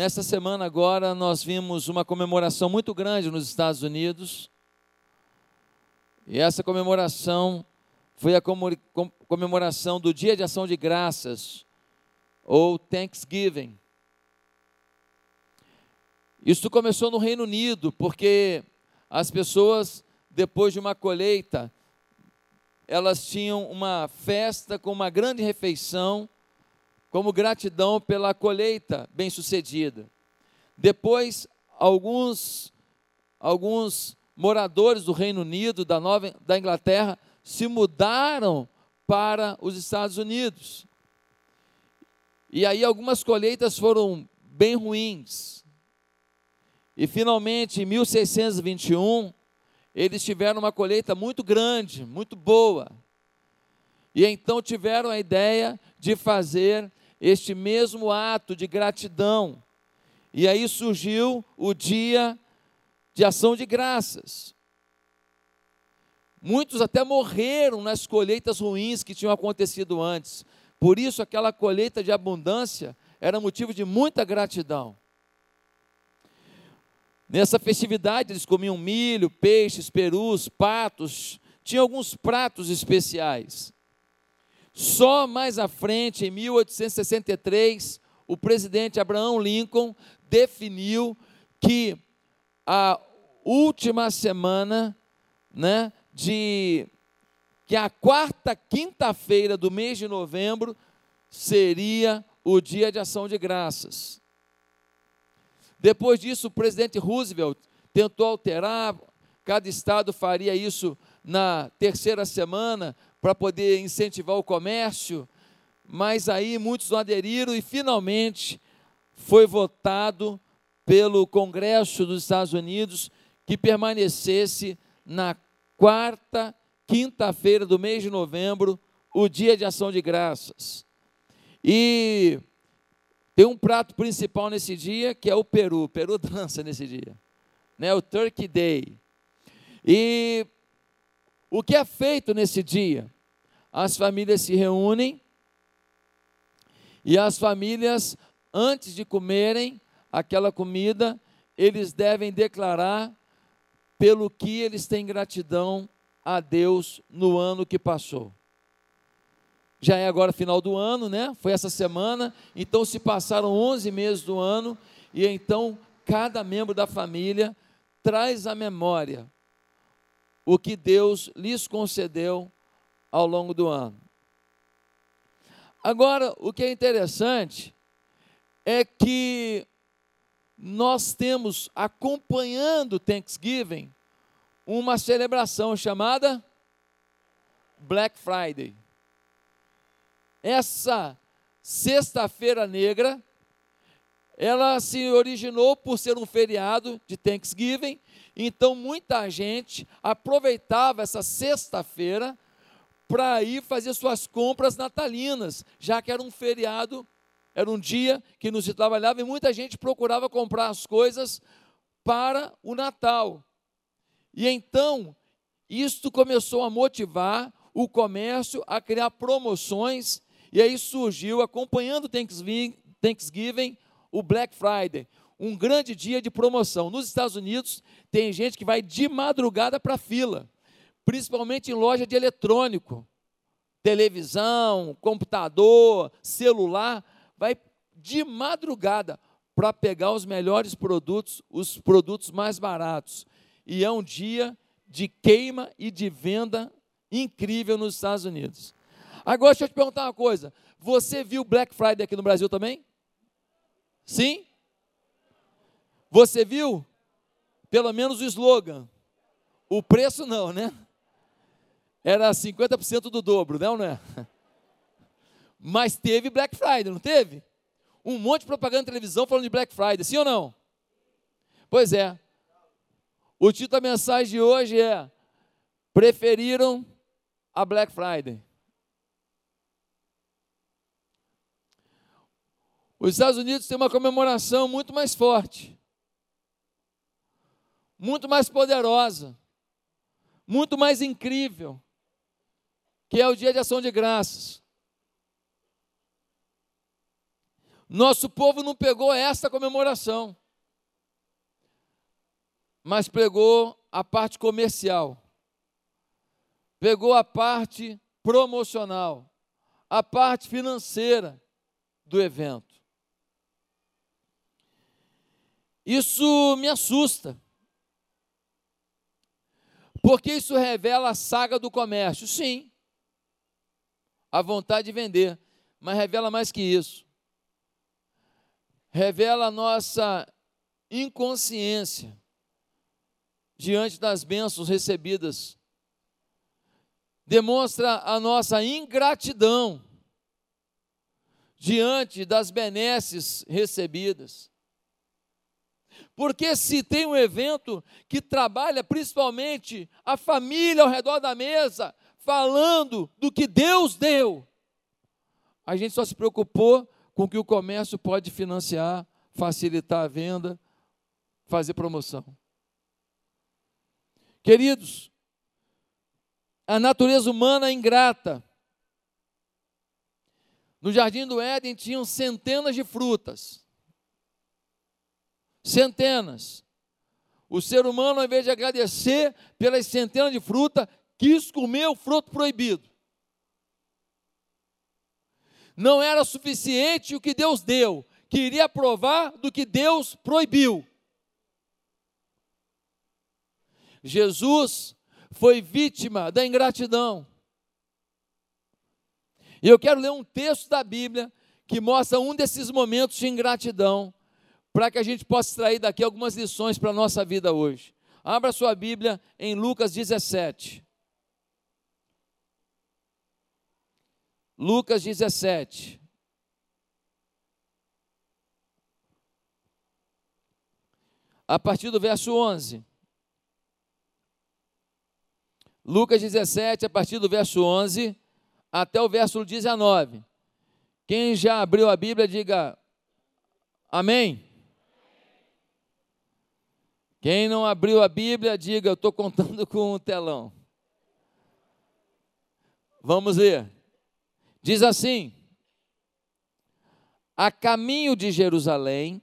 Nesta semana agora nós vimos uma comemoração muito grande nos Estados Unidos. E essa comemoração foi a comemoração do Dia de Ação de Graças, ou Thanksgiving. Isso começou no Reino Unido, porque as pessoas, depois de uma colheita, elas tinham uma festa com uma grande refeição, como gratidão pela colheita bem-sucedida. Depois, alguns, alguns moradores do Reino Unido, da, Nova, da Inglaterra, se mudaram para os Estados Unidos. E aí algumas colheitas foram bem ruins. E finalmente, em 1621, eles tiveram uma colheita muito grande, muito boa. E então tiveram a ideia de fazer este mesmo ato de gratidão. E aí surgiu o dia de ação de graças. Muitos até morreram nas colheitas ruins que tinham acontecido antes. Por isso, aquela colheita de abundância era motivo de muita gratidão. Nessa festividade, eles comiam milho, peixes, perus, patos, tinha alguns pratos especiais. Só mais à frente, em 1863, o presidente Abraham Lincoln definiu que a última semana, né, de que a quarta quinta-feira do mês de novembro seria o dia de ação de graças. Depois disso, o presidente Roosevelt tentou alterar, cada estado faria isso na terceira semana para poder incentivar o comércio, mas aí muitos não aderiram e finalmente foi votado pelo Congresso dos Estados Unidos que permanecesse na quarta quinta-feira do mês de novembro, o dia de ação de graças. E tem um prato principal nesse dia que é o peru. O peru dança nesse dia, né? O Turkey Day. E o que é feito nesse dia? As famílias se reúnem e as famílias, antes de comerem aquela comida, eles devem declarar pelo que eles têm gratidão a Deus no ano que passou. Já é agora final do ano, né? Foi essa semana, então se passaram 11 meses do ano e então cada membro da família traz à memória o que Deus lhes concedeu ao longo do ano. Agora, o que é interessante é que nós temos acompanhando Thanksgiving uma celebração chamada Black Friday. Essa sexta-feira negra, ela se originou por ser um feriado de Thanksgiving, então muita gente aproveitava essa sexta-feira para ir fazer suas compras natalinas, já que era um feriado era um dia que não se trabalhava e muita gente procurava comprar as coisas para o Natal. E então, isto começou a motivar o comércio a criar promoções, e aí surgiu, acompanhando o Thanksgiving, o Black Friday, um grande dia de promoção. Nos Estados Unidos, tem gente que vai de madrugada para a fila, principalmente em loja de eletrônico, televisão, computador, celular vai de madrugada para pegar os melhores produtos, os produtos mais baratos. E é um dia de queima e de venda incrível nos Estados Unidos. Agora deixa eu te perguntar uma coisa: você viu Black Friday aqui no Brasil também? Sim? Você viu? Pelo menos o slogan. O preço não, né? Era 50% do dobro, não, não é? Mas teve Black Friday, não teve? Um monte de propaganda na televisão falando de Black Friday, sim ou não? Pois é. O título da mensagem de hoje é: Preferiram a Black Friday. Os Estados Unidos têm uma comemoração muito mais forte, muito mais poderosa, muito mais incrível, que é o Dia de Ação de Graças. Nosso povo não pegou esta comemoração, mas pegou a parte comercial, pegou a parte promocional, a parte financeira do evento. Isso me assusta. Porque isso revela a saga do comércio. Sim. A vontade de vender. Mas revela mais que isso. Revela a nossa inconsciência diante das bênçãos recebidas. Demonstra a nossa ingratidão diante das benesses recebidas. Porque se tem um evento que trabalha principalmente a família ao redor da mesa, falando do que Deus deu, a gente só se preocupou com o que o comércio pode financiar, facilitar a venda, fazer promoção. Queridos, a natureza humana é ingrata. No jardim do Éden tinham centenas de frutas. Centenas. O ser humano, ao invés de agradecer pelas centenas de fruta, quis comer o fruto proibido. Não era suficiente o que Deus deu, queria provar do que Deus proibiu. Jesus foi vítima da ingratidão. E eu quero ler um texto da Bíblia que mostra um desses momentos de ingratidão para que a gente possa extrair daqui algumas lições para a nossa vida hoje. Abra sua Bíblia em Lucas 17. Lucas 17. A partir do verso 11. Lucas 17, a partir do verso 11 até o verso 19. Quem já abriu a Bíblia, diga amém. Quem não abriu a Bíblia, diga: Eu estou contando com o telão. Vamos ler. Diz assim: A caminho de Jerusalém,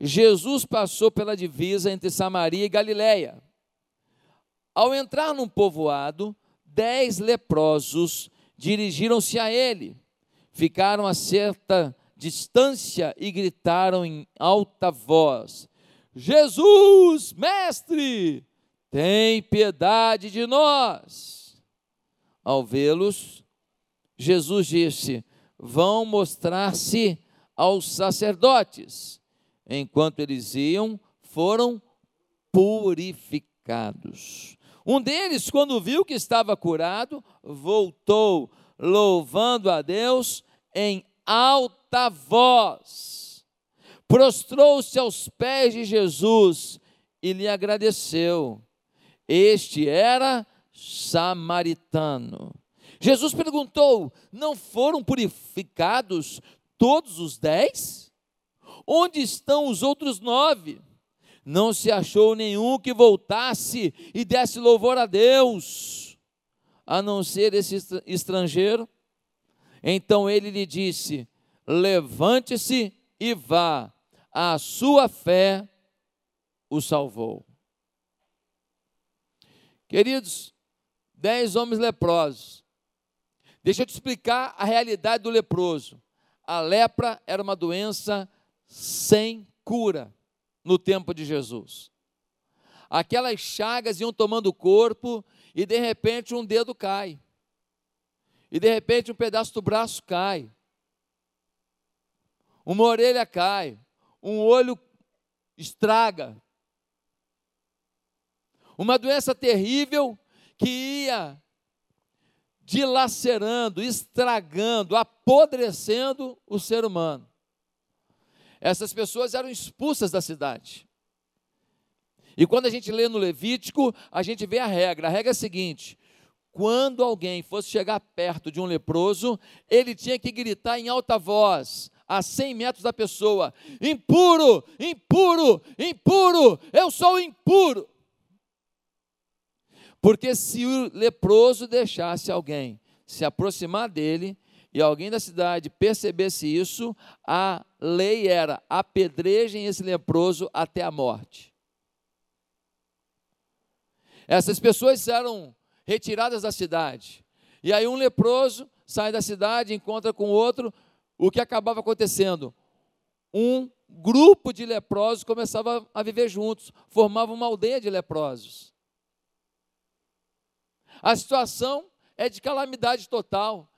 Jesus passou pela divisa entre Samaria e Galiléia. Ao entrar num povoado, dez leprosos dirigiram-se a ele, ficaram a certa distância e gritaram em alta voz: Jesus, mestre, tem piedade de nós. Ao vê-los, Jesus disse: Vão mostrar-se aos sacerdotes. Enquanto eles iam, foram purificados. Um deles, quando viu que estava curado, voltou, louvando a Deus em alta voz prostrou-se aos pés de Jesus e lhe agradeceu. Este era samaritano. Jesus perguntou: Não foram purificados todos os dez? Onde estão os outros nove? Não se achou nenhum que voltasse e desse louvor a Deus, a não ser esse estrangeiro. Então ele lhe disse: Levante-se e vá, a sua fé o salvou. Queridos, dez homens leprosos. Deixa eu te explicar a realidade do leproso. A lepra era uma doença sem cura no tempo de Jesus. Aquelas chagas iam tomando o corpo e de repente um dedo cai. E de repente um pedaço do braço cai. Uma orelha cai um olho estraga. Uma doença terrível que ia dilacerando, estragando, apodrecendo o ser humano. Essas pessoas eram expulsas da cidade. E quando a gente lê no Levítico, a gente vê a regra. A regra é a seguinte: quando alguém fosse chegar perto de um leproso, ele tinha que gritar em alta voz: a 100 metros da pessoa: impuro, impuro, impuro, eu sou impuro. Porque se o leproso deixasse alguém se aproximar dele, e alguém da cidade percebesse isso, a lei era apedrejem esse leproso até a morte. Essas pessoas eram retiradas da cidade. E aí um leproso sai da cidade, encontra com outro, o que acabava acontecendo? Um grupo de leprosos começava a viver juntos, formava uma aldeia de leprosos. A situação é de calamidade total,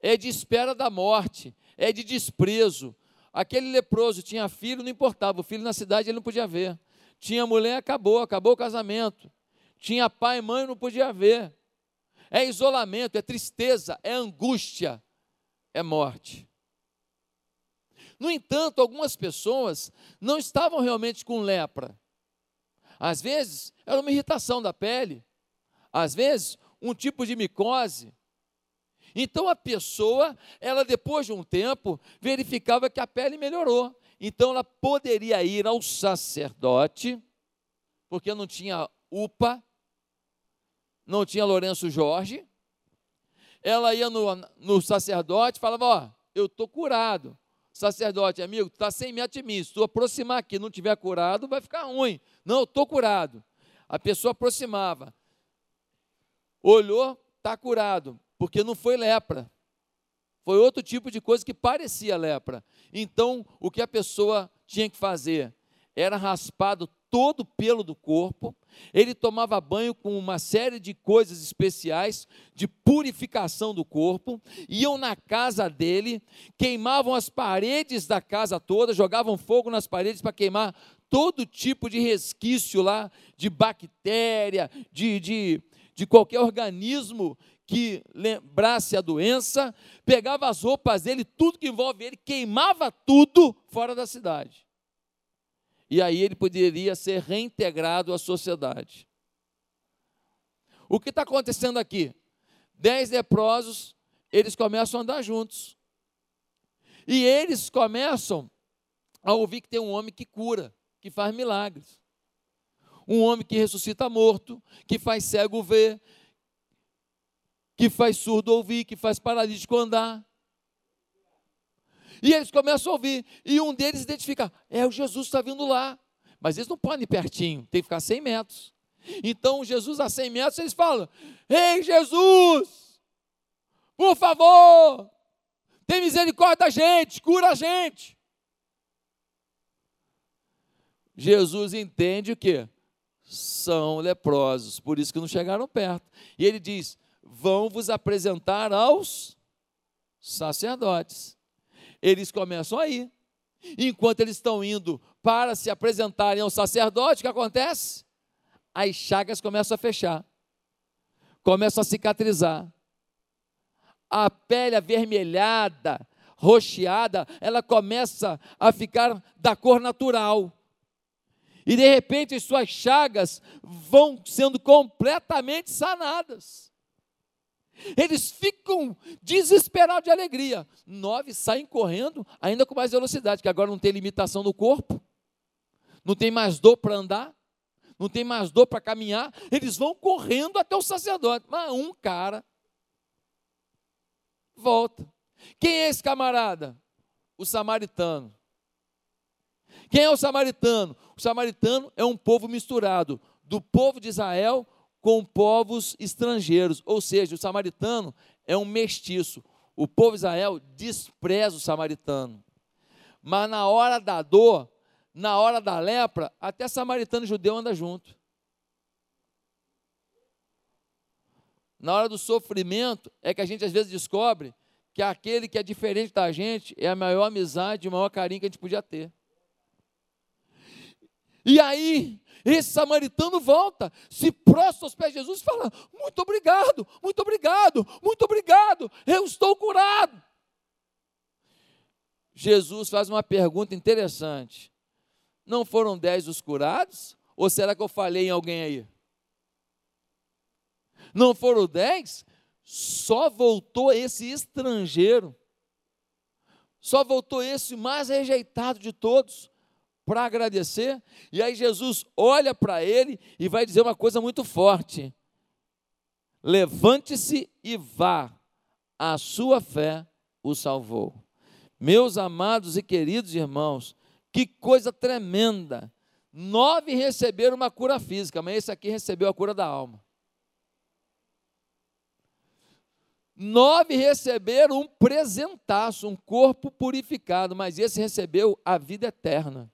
é de espera da morte, é de desprezo. Aquele leproso tinha filho, não importava, o filho na cidade ele não podia ver. Tinha mulher, acabou, acabou o casamento. Tinha pai e mãe, não podia ver. É isolamento, é tristeza, é angústia, é morte. No entanto, algumas pessoas não estavam realmente com lepra. Às vezes, era uma irritação da pele. Às vezes, um tipo de micose. Então a pessoa, ela depois de um tempo, verificava que a pele melhorou. Então ela poderia ir ao sacerdote, porque não tinha UPA, não tinha Lourenço Jorge. Ela ia no, no sacerdote e falava: Ó, eu estou curado. Sacerdote, amigo, está 100 metros de mim. Se tu aproximar aqui não tiver curado, vai ficar ruim. Não, eu estou curado. A pessoa aproximava. Olhou, está curado, porque não foi lepra. Foi outro tipo de coisa que parecia lepra. Então, o que a pessoa tinha que fazer? Era raspado todo o pelo do corpo, ele tomava banho com uma série de coisas especiais de purificação do corpo, iam na casa dele, queimavam as paredes da casa toda, jogavam fogo nas paredes para queimar todo tipo de resquício lá, de bactéria, de, de, de qualquer organismo que lembrasse a doença, pegava as roupas dele, tudo que envolve ele, queimava tudo fora da cidade e aí ele poderia ser reintegrado à sociedade. O que está acontecendo aqui? Dez leprosos, eles começam a andar juntos. E eles começam a ouvir que tem um homem que cura, que faz milagres. Um homem que ressuscita morto, que faz cego ver, que faz surdo ouvir, que faz paralítico andar. E eles começam a ouvir. E um deles identifica: é o Jesus está vindo lá. Mas eles não podem ir pertinho, tem que ficar 100 metros. Então, Jesus a 100 metros, eles falam: Ei, Jesus, por favor, tem misericórdia da gente, cura a gente. Jesus entende o que? São leprosos, por isso que não chegaram perto. E ele diz: Vão vos apresentar aos sacerdotes eles começam a ir. Enquanto eles estão indo para se apresentarem ao sacerdote, o que acontece? As chagas começam a fechar, começam a cicatrizar. A pele avermelhada, roxeada, ela começa a ficar da cor natural. E de repente as suas chagas vão sendo completamente sanadas. Eles ficam desesperados de alegria. Nove saem correndo, ainda com mais velocidade, que agora não tem limitação no corpo, não tem mais dor para andar, não tem mais dor para caminhar. Eles vão correndo até o sacerdote. Mas um cara volta. Quem é esse camarada? O samaritano. Quem é o samaritano? O samaritano é um povo misturado do povo de Israel com povos estrangeiros, ou seja, o samaritano é um mestiço. O povo de Israel despreza o samaritano. Mas na hora da dor, na hora da lepra, até samaritano e judeu anda junto. Na hora do sofrimento é que a gente às vezes descobre que aquele que é diferente da gente é a maior amizade, o maior carinho que a gente podia ter. E aí, esse samaritano volta, se prostra aos pés de Jesus e fala: Muito obrigado, muito obrigado, muito obrigado, eu estou curado. Jesus faz uma pergunta interessante: Não foram dez os curados? Ou será que eu falei em alguém aí? Não foram dez? Só voltou esse estrangeiro, só voltou esse mais rejeitado de todos para agradecer. E aí Jesus olha para ele e vai dizer uma coisa muito forte: Levante-se e vá, a sua fé o salvou. Meus amados e queridos irmãos, que coisa tremenda! Nove receberam uma cura física, mas esse aqui recebeu a cura da alma. Nove receberam um presentaço, um corpo purificado, mas esse recebeu a vida eterna.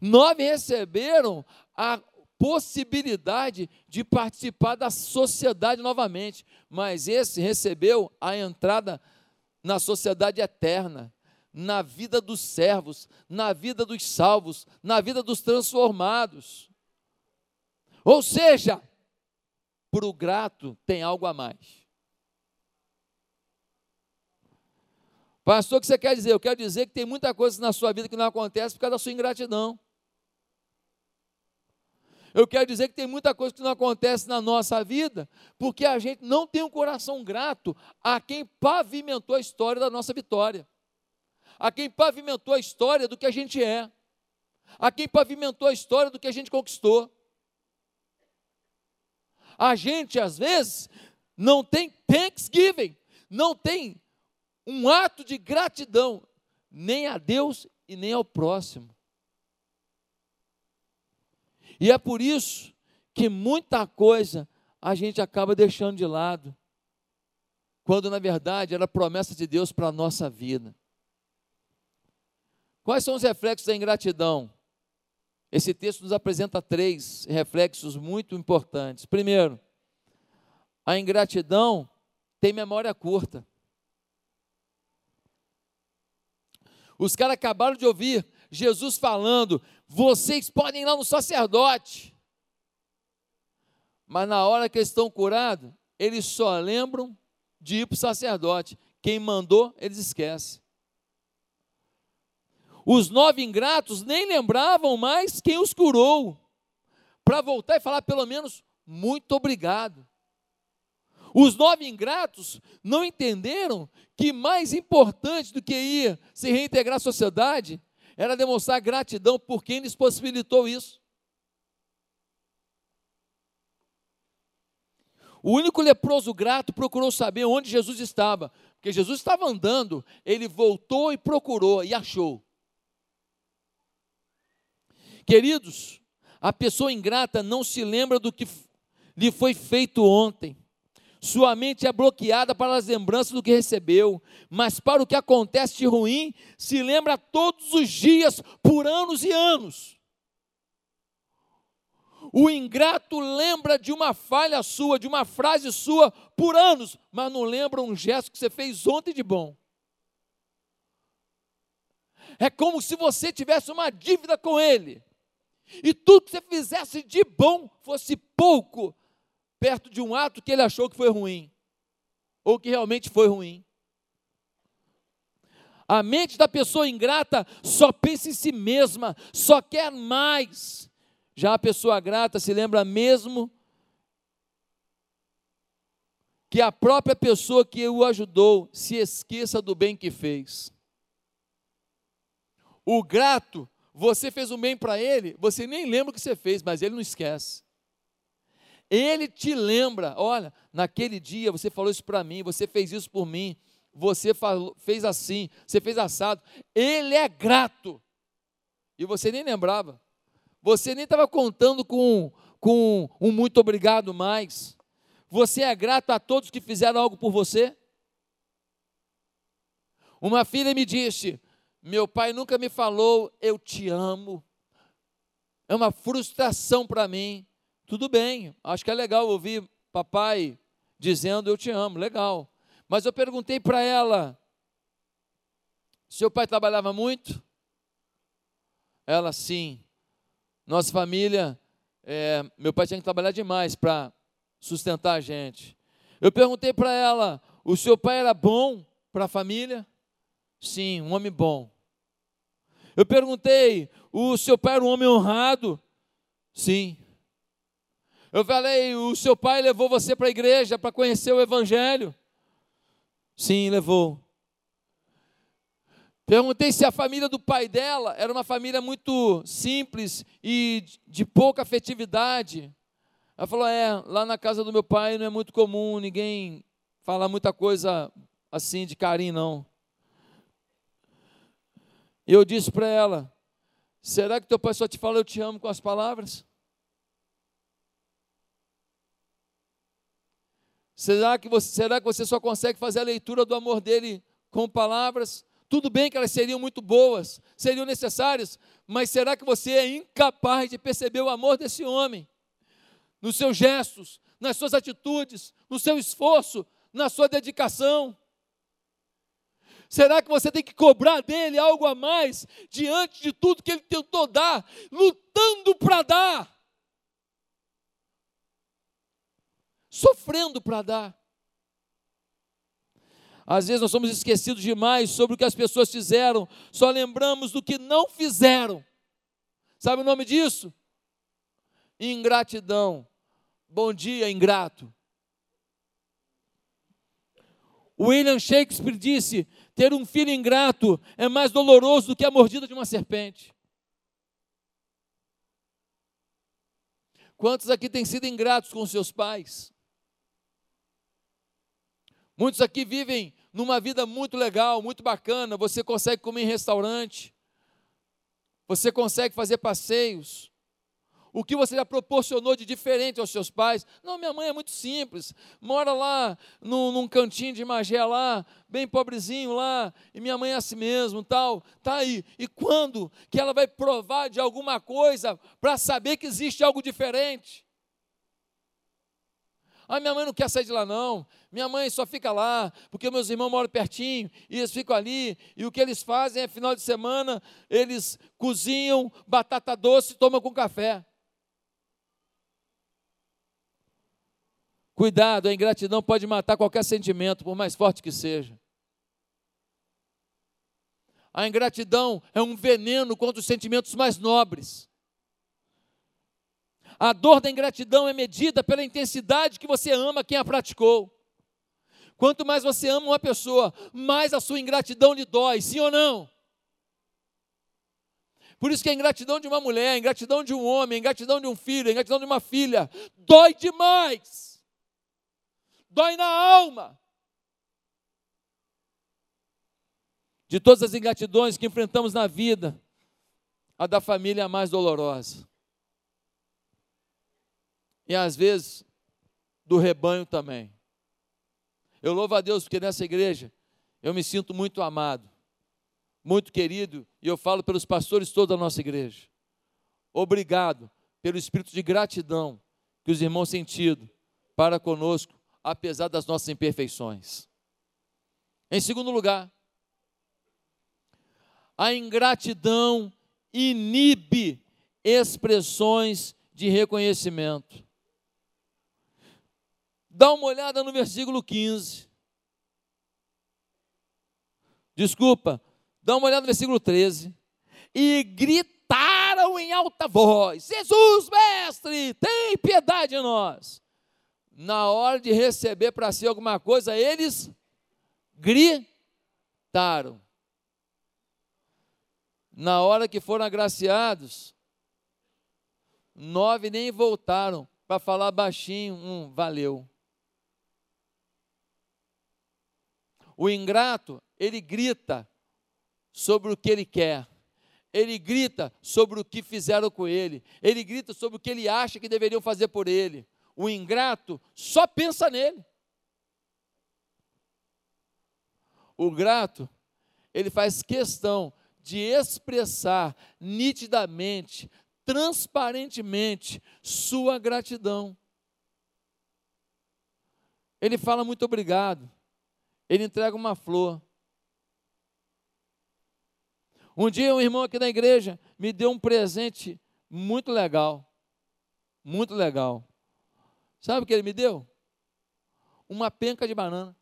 Nove receberam a possibilidade de participar da sociedade novamente, mas esse recebeu a entrada na sociedade eterna, na vida dos servos, na vida dos salvos, na vida dos transformados. Ou seja, para o grato tem algo a mais. Pastor, o que você quer dizer? Eu quero dizer que tem muita coisa na sua vida que não acontece por causa da sua ingratidão. Eu quero dizer que tem muita coisa que não acontece na nossa vida porque a gente não tem um coração grato a quem pavimentou a história da nossa vitória, a quem pavimentou a história do que a gente é, a quem pavimentou a história do que a gente conquistou. A gente, às vezes, não tem thanksgiving, não tem um ato de gratidão, nem a Deus e nem ao próximo. E é por isso que muita coisa a gente acaba deixando de lado, quando na verdade era promessa de Deus para a nossa vida. Quais são os reflexos da ingratidão? Esse texto nos apresenta três reflexos muito importantes. Primeiro, a ingratidão tem memória curta. Os caras acabaram de ouvir Jesus falando: vocês podem ir lá no sacerdote. Mas na hora que eles estão curados, eles só lembram de ir para o sacerdote. Quem mandou, eles esquecem. Os nove ingratos nem lembravam mais quem os curou, para voltar e falar pelo menos muito obrigado. Os nove ingratos não entenderam que mais importante do que ir se reintegrar à sociedade era demonstrar gratidão por quem lhes possibilitou isso. O único leproso grato procurou saber onde Jesus estava, porque Jesus estava andando, ele voltou e procurou e achou. Queridos, a pessoa ingrata não se lembra do que lhe foi feito ontem. Sua mente é bloqueada para as lembranças do que recebeu, mas para o que acontece de ruim, se lembra todos os dias, por anos e anos. O ingrato lembra de uma falha sua, de uma frase sua por anos, mas não lembra um gesto que você fez ontem de bom. É como se você tivesse uma dívida com ele, e tudo que você fizesse de bom fosse pouco perto de um ato que ele achou que foi ruim, ou que realmente foi ruim. A mente da pessoa ingrata só pensa em si mesma, só quer mais. Já a pessoa grata se lembra mesmo que a própria pessoa que o ajudou se esqueça do bem que fez. O grato, você fez um bem para ele, você nem lembra o que você fez, mas ele não esquece. Ele te lembra, olha, naquele dia você falou isso para mim, você fez isso por mim, você falou, fez assim, você fez assado. Ele é grato. E você nem lembrava. Você nem estava contando com, com um muito obrigado mais. Você é grato a todos que fizeram algo por você? Uma filha me disse: Meu pai nunca me falou, eu te amo. É uma frustração para mim. Tudo bem, acho que é legal ouvir papai dizendo eu te amo, legal. Mas eu perguntei para ela: seu pai trabalhava muito? Ela, sim. Nossa família, é, meu pai tinha que trabalhar demais para sustentar a gente. Eu perguntei para ela: o seu pai era bom para a família? Sim, um homem bom. Eu perguntei: o seu pai era um homem honrado? Sim. Eu falei, o seu pai levou você para a igreja para conhecer o Evangelho? Sim, levou. Perguntei se a família do pai dela era uma família muito simples e de pouca afetividade. Ela falou: é, lá na casa do meu pai não é muito comum ninguém falar muita coisa assim de carinho, não. E eu disse para ela: será que teu pai só te fala eu te amo com as palavras? Será que, você, será que você só consegue fazer a leitura do amor dele com palavras? Tudo bem que elas seriam muito boas, seriam necessárias, mas será que você é incapaz de perceber o amor desse homem? Nos seus gestos, nas suas atitudes, no seu esforço, na sua dedicação? Será que você tem que cobrar dele algo a mais diante de tudo que ele tentou dar, lutando para dar? Sofrendo para dar. Às vezes nós somos esquecidos demais sobre o que as pessoas fizeram, só lembramos do que não fizeram. Sabe o nome disso? Ingratidão. Bom dia, ingrato. William Shakespeare disse: ter um filho ingrato é mais doloroso do que a mordida de uma serpente. Quantos aqui têm sido ingratos com seus pais? Muitos aqui vivem numa vida muito legal, muito bacana. Você consegue comer em restaurante, você consegue fazer passeios. O que você já proporcionou de diferente aos seus pais? Não, minha mãe é muito simples, mora lá num, num cantinho de Magé lá, bem pobrezinho lá, e minha mãe é assim mesmo, tal, tá aí. E quando que ela vai provar de alguma coisa para saber que existe algo diferente? Ah, minha mãe não quer sair de lá, não. Minha mãe só fica lá, porque meus irmãos moram pertinho, e eles ficam ali, e o que eles fazem é, final de semana, eles cozinham batata doce e tomam com café. Cuidado, a ingratidão pode matar qualquer sentimento, por mais forte que seja. A ingratidão é um veneno contra os sentimentos mais nobres. A dor da ingratidão é medida pela intensidade que você ama quem a praticou. Quanto mais você ama uma pessoa, mais a sua ingratidão lhe dói, sim ou não? Por isso que a ingratidão de uma mulher, a ingratidão de um homem, a ingratidão de um filho, a ingratidão de uma filha, dói demais. Dói na alma. De todas as ingratidões que enfrentamos na vida, a da família é a mais dolorosa. E às vezes do rebanho também. Eu louvo a Deus porque nessa igreja eu me sinto muito amado, muito querido, e eu falo pelos pastores toda a nossa igreja. Obrigado pelo espírito de gratidão que os irmãos têm tido para conosco, apesar das nossas imperfeições. Em segundo lugar, a ingratidão inibe expressões de reconhecimento. Dá uma olhada no versículo 15. Desculpa, dá uma olhada no versículo 13. E gritaram em alta voz: Jesus, mestre, tem piedade de nós. Na hora de receber para si alguma coisa, eles gritaram. Na hora que foram agraciados, nove nem voltaram para falar baixinho, um valeu. O ingrato, ele grita sobre o que ele quer. Ele grita sobre o que fizeram com ele. Ele grita sobre o que ele acha que deveriam fazer por ele. O ingrato só pensa nele. O grato, ele faz questão de expressar nitidamente, transparentemente sua gratidão. Ele fala muito obrigado ele entrega uma flor. Um dia um irmão aqui da igreja me deu um presente muito legal. Muito legal. Sabe o que ele me deu? Uma penca de banana.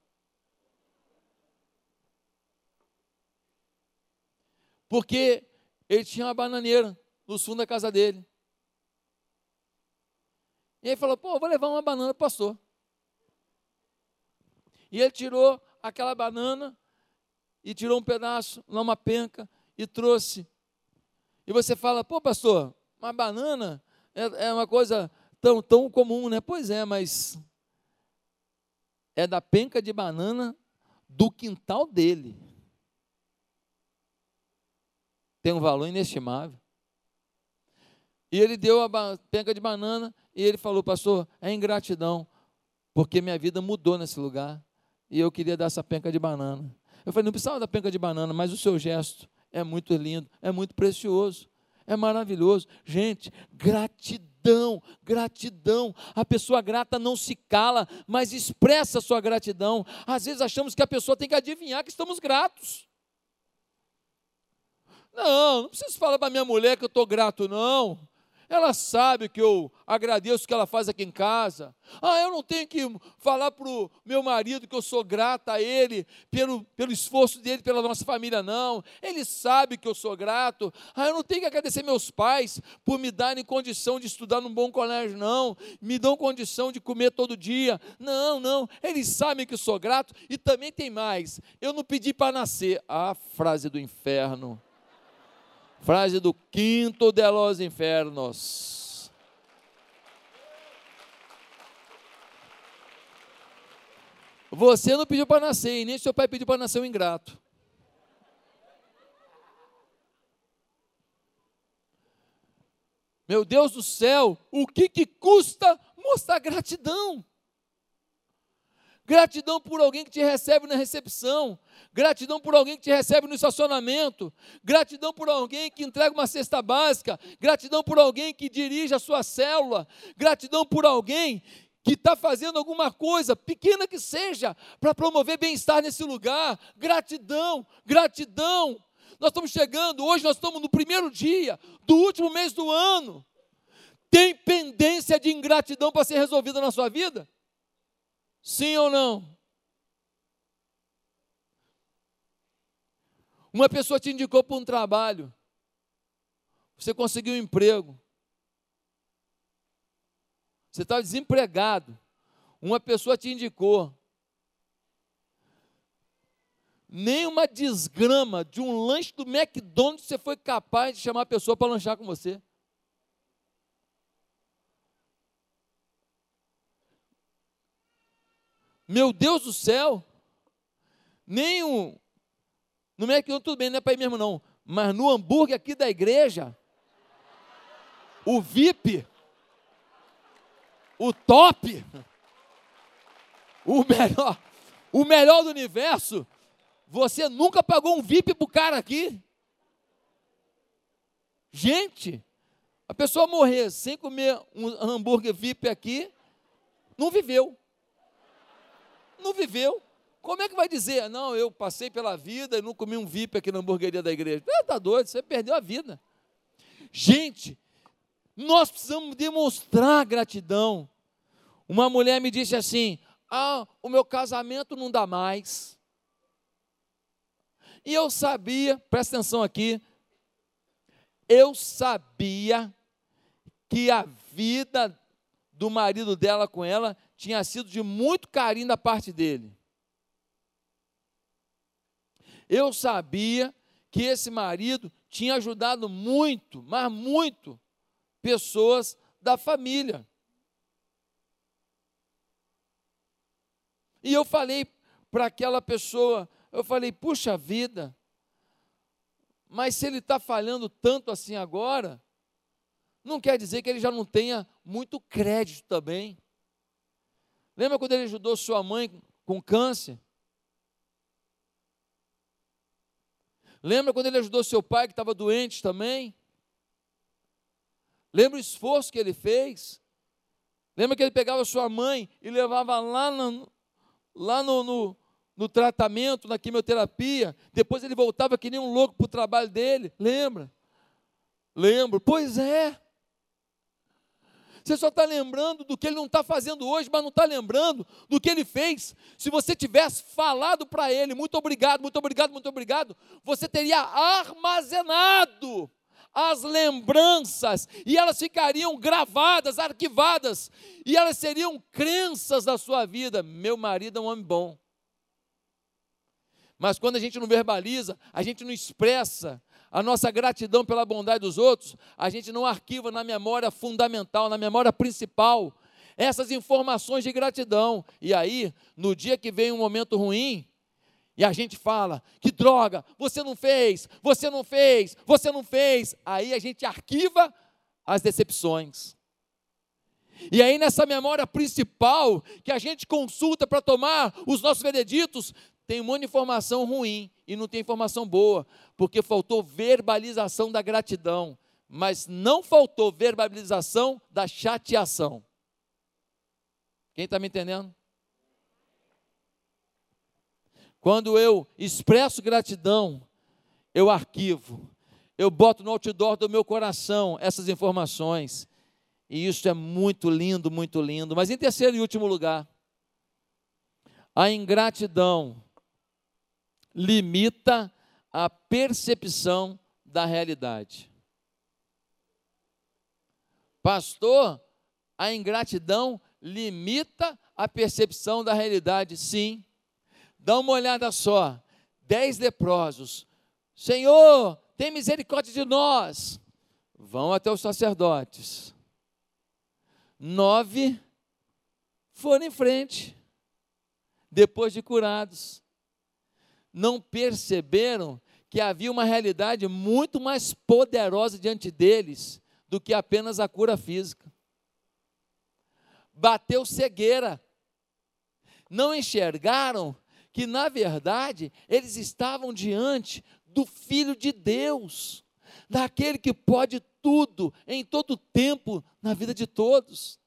Porque ele tinha uma bananeira no fundo da casa dele. E ele falou: pô, vou levar uma banana para o pastor. E ele tirou aquela banana e tirou um pedaço, numa penca, e trouxe. E você fala, pô, pastor, uma banana é, é uma coisa tão, tão comum, né? Pois é, mas é da penca de banana do quintal dele. Tem um valor inestimável. E ele deu a penca de banana e ele falou, pastor, é ingratidão, porque minha vida mudou nesse lugar e eu queria dar essa penca de banana. Eu falei, não precisava da penca de banana, mas o seu gesto é muito lindo, é muito precioso, é maravilhoso. Gente, gratidão, gratidão. A pessoa grata não se cala, mas expressa a sua gratidão. Às vezes achamos que a pessoa tem que adivinhar que estamos gratos. Não, não preciso falar para minha mulher que eu estou grato, não. Ela sabe que eu agradeço o que ela faz aqui em casa. Ah, eu não tenho que falar para o meu marido que eu sou grata a ele pelo, pelo esforço dele pela nossa família, não. Ele sabe que eu sou grato. Ah, eu não tenho que agradecer meus pais por me darem condição de estudar num bom colégio, não. Me dão condição de comer todo dia. Não, não. Eles sabem que eu sou grato. E também tem mais. Eu não pedi para nascer. Ah, frase do inferno. Frase do quinto de los infernos. Você não pediu para nascer, e nem seu pai pediu para nascer um ingrato. Meu Deus do céu, o que, que custa mostrar gratidão? Gratidão por alguém que te recebe na recepção, gratidão por alguém que te recebe no estacionamento, gratidão por alguém que entrega uma cesta básica, gratidão por alguém que dirige a sua célula, gratidão por alguém que está fazendo alguma coisa, pequena que seja, para promover bem-estar nesse lugar. Gratidão, gratidão. Nós estamos chegando, hoje nós estamos no primeiro dia do último mês do ano. Tem pendência de ingratidão para ser resolvida na sua vida? Sim ou não? Uma pessoa te indicou para um trabalho, você conseguiu um emprego, você estava desempregado, uma pessoa te indicou, nem uma desgrama de um lanche do McDonald's você foi capaz de chamar a pessoa para lanchar com você. Meu Deus do céu, nem um, no McDonald's tudo bem, não é para ir mesmo não. Mas no hambúrguer aqui da igreja, o VIP, o top, o melhor, o melhor do universo, você nunca pagou um VIP pro cara aqui. Gente, a pessoa morrer sem comer um hambúrguer VIP aqui, não viveu. Não viveu. Como é que vai dizer, não, eu passei pela vida e não comi um VIP aqui na hamburgueria da igreja? Está doido, você perdeu a vida. Gente, nós precisamos demonstrar gratidão. Uma mulher me disse assim: Ah, o meu casamento não dá mais. E eu sabia, presta atenção aqui, eu sabia que a vida do marido dela com ela tinha sido de muito carinho da parte dele eu sabia que esse marido tinha ajudado muito, mas muito, pessoas da família. E eu falei para aquela pessoa, eu falei, puxa vida, mas se ele está falhando tanto assim agora, não quer dizer que ele já não tenha muito crédito também. Lembra quando ele ajudou sua mãe com câncer? Lembra quando ele ajudou seu pai que estava doente também? Lembra o esforço que ele fez? Lembra que ele pegava sua mãe e levava lá no, lá no, no, no tratamento, na quimioterapia? Depois ele voltava que nem um louco para o trabalho dele? Lembra? Lembro. Pois é. Você só está lembrando do que ele não está fazendo hoje, mas não está lembrando do que ele fez. Se você tivesse falado para ele, muito obrigado, muito obrigado, muito obrigado, você teria armazenado as lembranças e elas ficariam gravadas, arquivadas, e elas seriam crenças da sua vida. Meu marido é um homem bom. Mas quando a gente não verbaliza, a gente não expressa, a nossa gratidão pela bondade dos outros, a gente não arquiva na memória fundamental, na memória principal, essas informações de gratidão. E aí, no dia que vem um momento ruim, E a gente fala: que droga, você não fez, você não fez, você não fez. Aí a gente arquiva as decepções. E aí, nessa memória principal que a gente consulta para tomar os nossos vereditos, tem um monte de informação ruim e não tem informação boa, porque faltou verbalização da gratidão, mas não faltou verbalização da chateação. Quem está me entendendo? Quando eu expresso gratidão, eu arquivo, eu boto no outdoor do meu coração essas informações. E isso é muito lindo, muito lindo. Mas em terceiro e último lugar, a ingratidão limita a percepção da realidade. Pastor, a ingratidão limita a percepção da realidade, sim. Dá uma olhada só. Dez leprosos. Senhor, tem misericórdia de nós. Vão até os sacerdotes. Nove foram em frente, depois de curados. Não perceberam que havia uma realidade muito mais poderosa diante deles do que apenas a cura física. Bateu cegueira. Não enxergaram que, na verdade, eles estavam diante do Filho de Deus, daquele que pode tudo, em todo tempo, na vida de todos.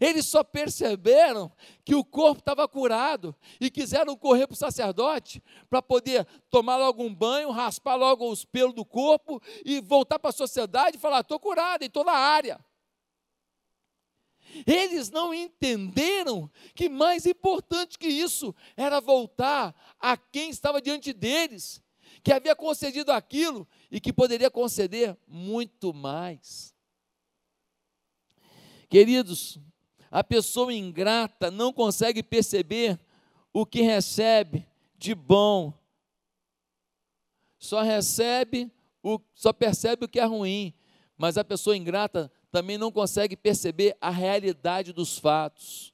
Eles só perceberam que o corpo estava curado e quiseram correr para o sacerdote para poder tomar logo um banho, raspar logo os pelos do corpo e voltar para a sociedade e falar: estou curado em toda a área. Eles não entenderam que mais importante que isso era voltar a quem estava diante deles, que havia concedido aquilo e que poderia conceder muito mais. Queridos, a pessoa ingrata não consegue perceber o que recebe de bom. Só recebe o só percebe o que é ruim, mas a pessoa ingrata também não consegue perceber a realidade dos fatos,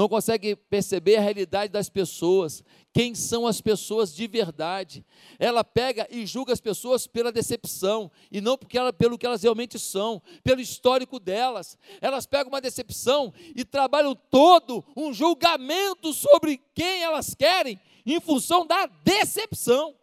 não consegue perceber a realidade das pessoas, quem são as pessoas de verdade. Ela pega e julga as pessoas pela decepção, e não porque ela, pelo que elas realmente são, pelo histórico delas. Elas pegam uma decepção e trabalham todo um julgamento sobre quem elas querem, em função da decepção.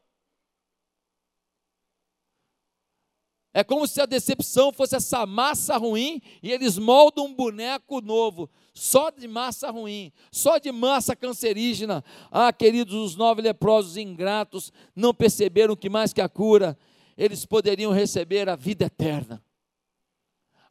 É como se a decepção fosse essa massa ruim e eles moldam um boneco novo, só de massa ruim, só de massa cancerígena. Ah, queridos, os nove leprosos ingratos não perceberam que mais que a cura, eles poderiam receber a vida eterna,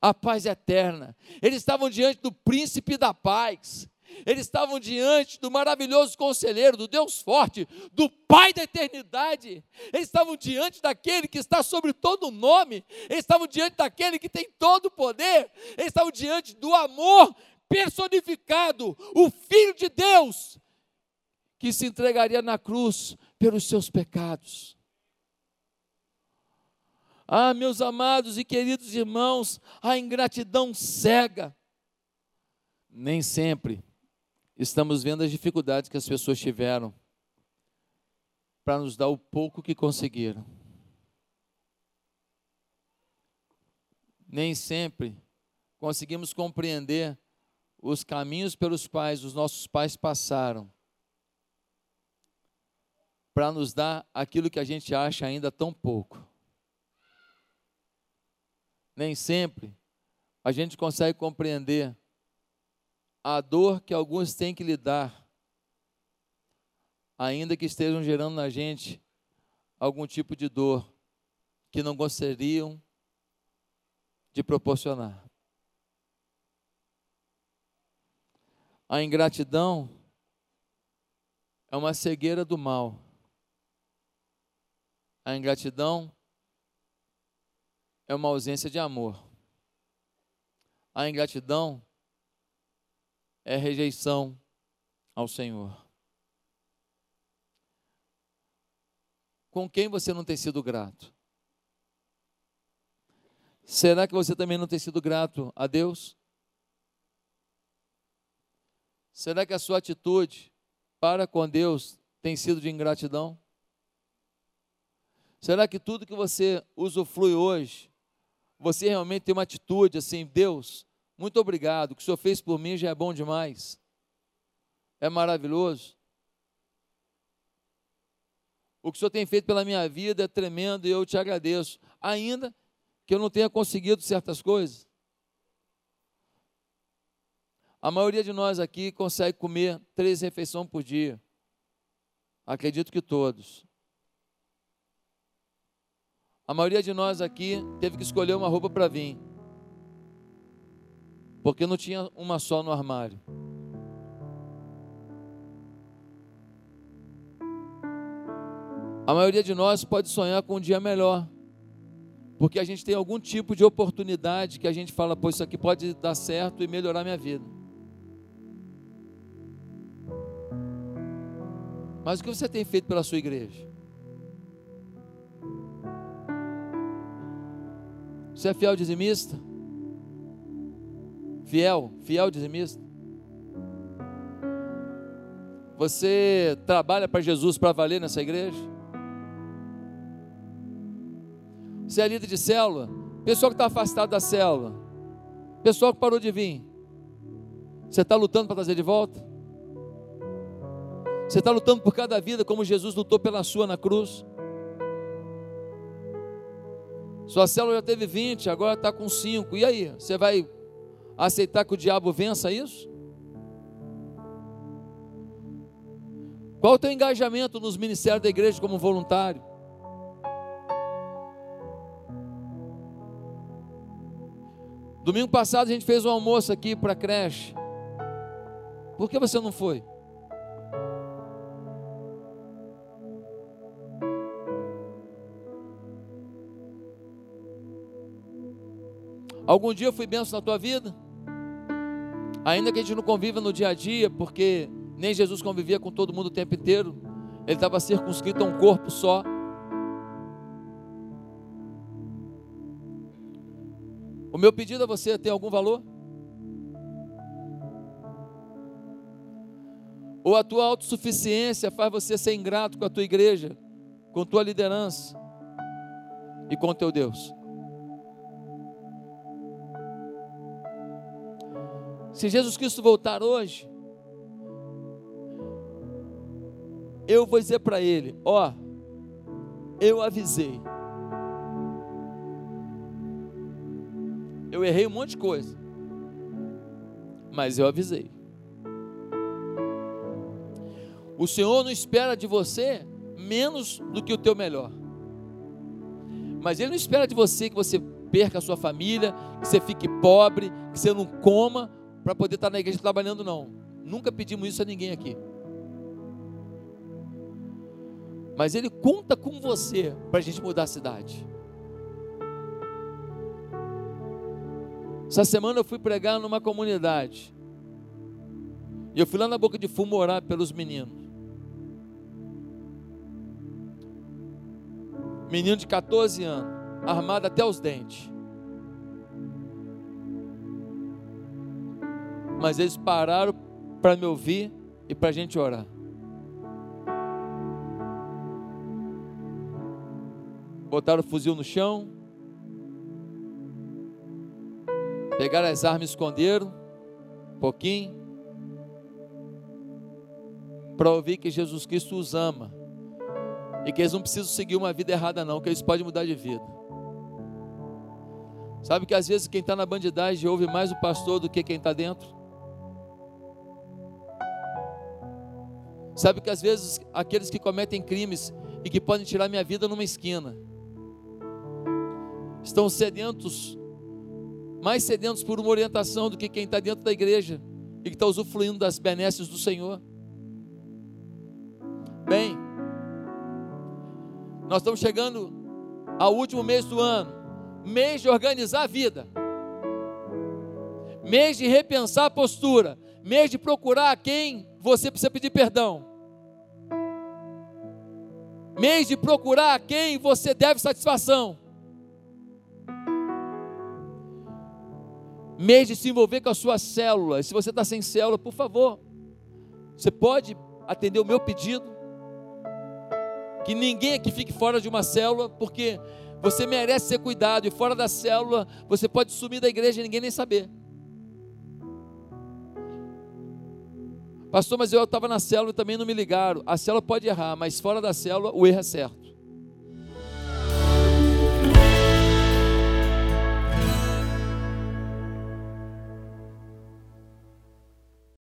a paz eterna. Eles estavam diante do príncipe da paz. Eles estavam diante do maravilhoso conselheiro, do Deus forte, do Pai da eternidade. Eles estavam diante daquele que está sobre todo o nome. Eles estavam diante daquele que tem todo o poder. Eles estavam diante do amor personificado, o Filho de Deus, que se entregaria na cruz pelos seus pecados. Ah, meus amados e queridos irmãos, a ingratidão cega. Nem sempre estamos vendo as dificuldades que as pessoas tiveram para nos dar o pouco que conseguiram. Nem sempre conseguimos compreender os caminhos pelos quais os nossos pais passaram para nos dar aquilo que a gente acha ainda tão pouco. Nem sempre a gente consegue compreender a dor que alguns têm que lidar, ainda que estejam gerando na gente algum tipo de dor que não gostariam de proporcionar. A ingratidão é uma cegueira do mal. A ingratidão é uma ausência de amor. A ingratidão é rejeição ao Senhor. Com quem você não tem sido grato? Será que você também não tem sido grato a Deus? Será que a sua atitude para com Deus tem sido de ingratidão? Será que tudo que você usufrui hoje, você realmente tem uma atitude assim, Deus, muito obrigado, o que o Senhor fez por mim já é bom demais, é maravilhoso. O que o Senhor tem feito pela minha vida é tremendo e eu te agradeço, ainda que eu não tenha conseguido certas coisas. A maioria de nós aqui consegue comer três refeições por dia. Acredito que todos. A maioria de nós aqui teve que escolher uma roupa para vir, porque não tinha uma só no armário. A maioria de nós pode sonhar com um dia melhor, porque a gente tem algum tipo de oportunidade que a gente fala, pô, isso aqui pode dar certo e melhorar minha vida. Mas o que você tem feito pela sua igreja? Você é fiel dizimista? Fiel, fiel dizimista? Você trabalha para Jesus para valer nessa igreja? Você é líder de célula? Pessoal que está afastado da célula? Pessoal que parou de vir? Você está lutando para trazer de volta? Você está lutando por cada vida como Jesus lutou pela sua na cruz? Sua célula já teve 20, agora está com 5. E aí? Você vai aceitar que o diabo vença isso? Qual o teu engajamento nos ministérios da igreja como voluntário? Domingo passado a gente fez um almoço aqui para a creche. Por que você não foi? Algum dia eu fui benção na tua vida? Ainda que a gente não conviva no dia a dia, porque nem Jesus convivia com todo mundo o tempo inteiro, ele estava circunscrito a um corpo só. O meu pedido a você tem algum valor? Ou a tua autossuficiência faz você ser ingrato com a tua igreja, com tua liderança e com o teu Deus? Se Jesus Cristo voltar hoje, eu vou dizer para ele: Ó, eu avisei. Eu errei um monte de coisa, mas eu avisei. O Senhor não espera de você menos do que o teu melhor. Mas Ele não espera de você que você perca a sua família, que você fique pobre, que você não coma, para poder estar na igreja trabalhando, não. Nunca pedimos isso a ninguém aqui. Mas Ele conta com você para a gente mudar a cidade. Essa semana eu fui pregar numa comunidade. E eu fui lá na boca de fumo orar pelos meninos. Menino de 14 anos, armado até os dentes. Mas eles pararam para me ouvir e para a gente orar. Botaram o fuzil no chão, pegaram as armas e esconderam, um pouquinho, para ouvir que Jesus Cristo os ama e que eles não precisam seguir uma vida errada, não, que eles podem mudar de vida. Sabe que às vezes quem está na bandidagem ouve mais o pastor do que quem está dentro? Sabe que às vezes aqueles que cometem crimes e que podem tirar minha vida numa esquina estão sedentos, mais sedentos por uma orientação do que quem está dentro da igreja e que está usufruindo das benesses do Senhor. Bem, nós estamos chegando ao último mês do ano, mês de organizar a vida, mês de repensar a postura, mês de procurar quem você precisa pedir perdão. Mês de procurar a quem você deve satisfação. Mês de se envolver com a sua célula. Se você está sem célula, por favor, você pode atender o meu pedido. Que ninguém aqui fique fora de uma célula, porque você merece ser cuidado, e fora da célula, você pode sumir da igreja e ninguém nem saber. Pastor, mas eu estava na célula e também não me ligaram. A célula pode errar, mas fora da célula o erro é certo.